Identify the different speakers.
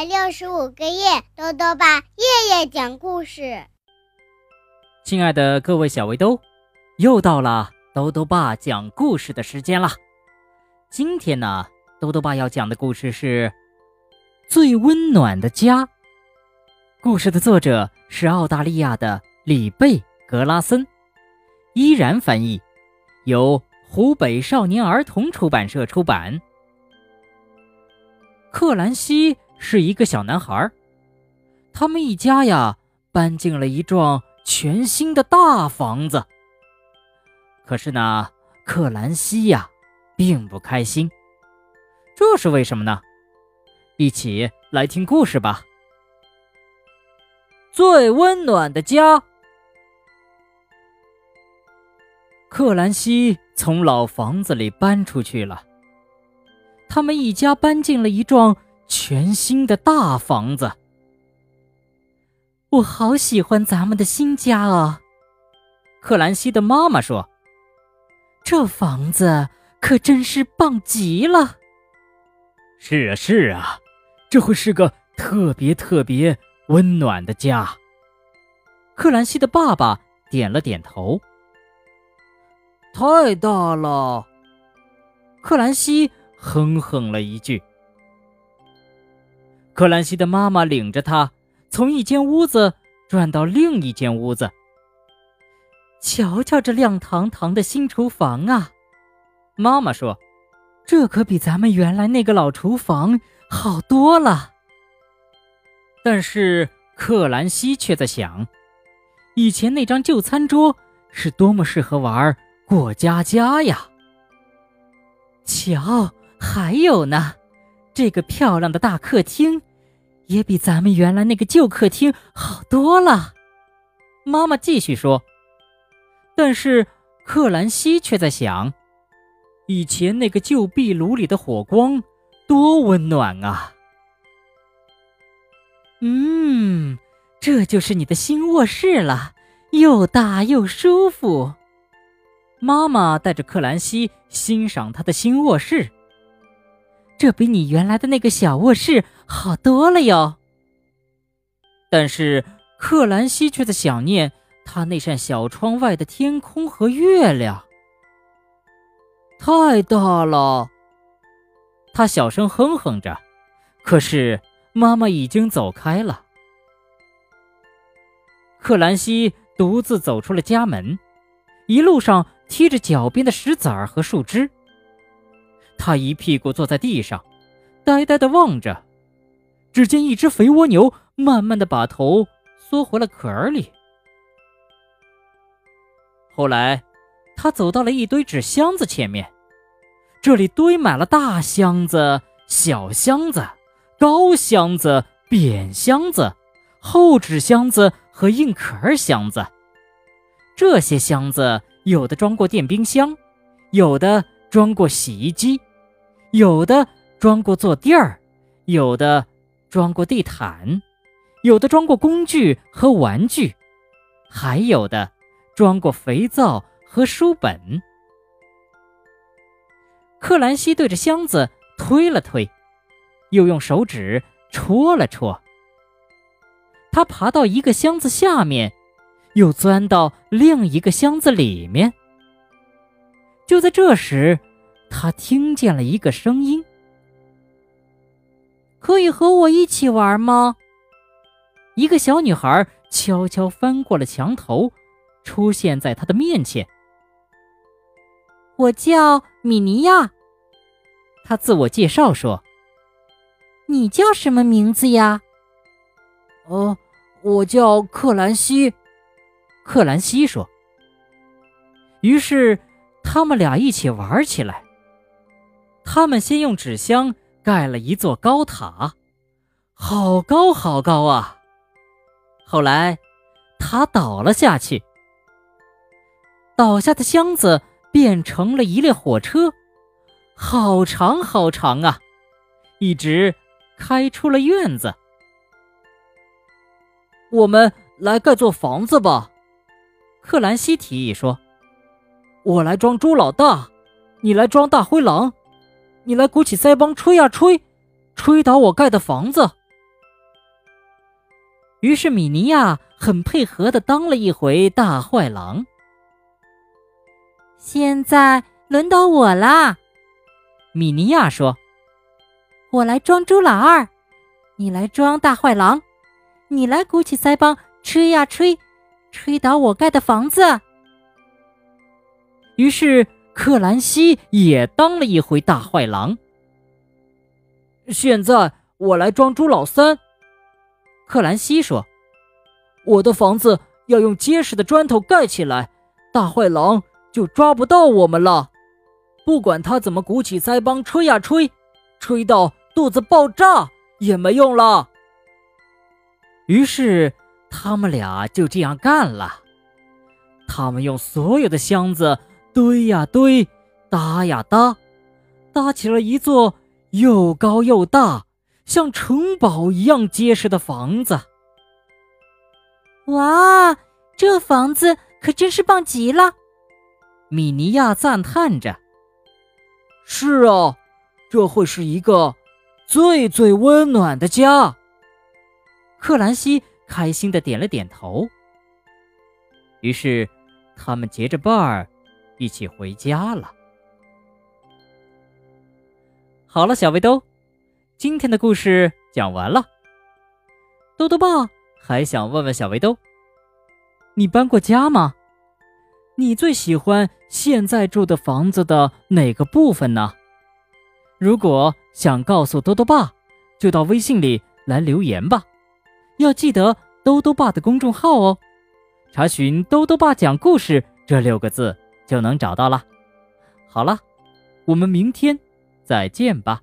Speaker 1: 百六十五个夜，豆豆爸夜夜讲故事。
Speaker 2: 亲爱的各位小围兜，又到了豆豆爸讲故事的时间了。今天呢，豆豆爸要讲的故事是《最温暖的家》。故事的作者是澳大利亚的里贝·格拉森，依然翻译，由湖北少年儿童出版社出版。克兰西是一个小男孩，他们一家呀搬进了一幢全新的大房子。可是呢，克兰西呀并不开心，这是为什么呢？一起来听故事吧。最温暖的家，克兰西从老房子里搬出去了。他们一家搬进了一幢全新的大房子。我好喜欢咱们的新家啊！克兰西的妈妈说：“这房子可真是棒极了。”是啊，是啊，这会是个特别特别温暖的家。克兰西的爸爸点了点头。太大了，克兰西。哼哼了一句，克兰西的妈妈领着他从一间屋子转到另一间屋子。瞧瞧这亮堂堂的新厨房啊！妈妈说：“这可比咱们原来那个老厨房好多了。”但是克兰西却在想，以前那张旧餐桌是多么适合玩过家家呀！瞧。还有呢，这个漂亮的大客厅，也比咱们原来那个旧客厅好多了。妈妈继续说。但是克兰西却在想，以前那个旧壁炉里的火光多温暖啊！嗯，这就是你的新卧室了，又大又舒服。妈妈带着克兰西欣赏她的新卧室。这比你原来的那个小卧室好多了哟。但是克兰西却在想念他那扇小窗外的天空和月亮。太大了，他小声哼哼着。可是妈妈已经走开了。克兰西独自走出了家门，一路上踢着脚边的石子儿和树枝。他一屁股坐在地上，呆呆地望着。只见一只肥蜗牛慢慢的把头缩回了壳里。后来，他走到了一堆纸箱子前面，这里堆满了大箱子、小箱子、高箱子、扁箱子、厚纸箱子和硬壳箱子。这些箱子有的装过电冰箱，有的装过洗衣机。有的装过坐垫儿，有的装过地毯，有的装过工具和玩具，还有的装过肥皂和书本。克兰西对着箱子推了推，又用手指戳了戳。他爬到一个箱子下面，又钻到另一个箱子里面。就在这时。他听见了一个声音：“可以和我一起玩吗？”一个小女孩悄悄翻过了墙头，出现在他的面前。“我叫米尼亚。”他自我介绍说。“你叫什么名字呀？”“哦，我叫克兰西。”克兰西说。于是，他们俩一起玩起来。他们先用纸箱盖了一座高塔，好高好高啊！后来，塔倒了下去，倒下的箱子变成了一列火车，好长好长啊，一直开出了院子。我们来盖座房子吧，克兰西提议说：“我来装猪老大，你来装大灰狼。”你来鼓起腮帮吹呀吹，吹倒我盖的房子，于是米尼亚很配合的当了一回大坏狼。
Speaker 3: 现在轮到我啦，
Speaker 2: 米尼亚说：“
Speaker 3: 我来装猪老二，你来装大坏狼，你来鼓起腮帮吹呀吹，吹倒我盖的房子。”
Speaker 2: 于是克兰西也当了一回大坏狼。
Speaker 4: 现在我来装猪老三。
Speaker 2: 克兰西说：“
Speaker 4: 我的房子要用结实的砖头盖起来，大坏狼就抓不到我们了。不管他怎么鼓起腮帮吹呀吹，吹到肚子爆炸也没用了。”
Speaker 2: 于是他们俩就这样干了。他们用所有的箱子堆呀堆，搭呀搭，搭起了一座又高又大。像城堡一样结实的房子，
Speaker 3: 哇，这房子可真是棒极了！
Speaker 2: 米尼亚赞叹着。
Speaker 4: 是啊，这会是一个最最温暖的家。
Speaker 2: 克兰西开心的点了点头。于是，他们结着伴儿一起回家了。好了，小围兜。今天的故事讲完了，兜兜爸还想问问小围兜：你搬过家吗？你最喜欢现在住的房子的哪个部分呢？如果想告诉兜兜爸，就到微信里来留言吧，要记得兜兜爸的公众号哦，查询“兜兜爸讲故事”这六个字就能找到了。好了，我们明天再见吧。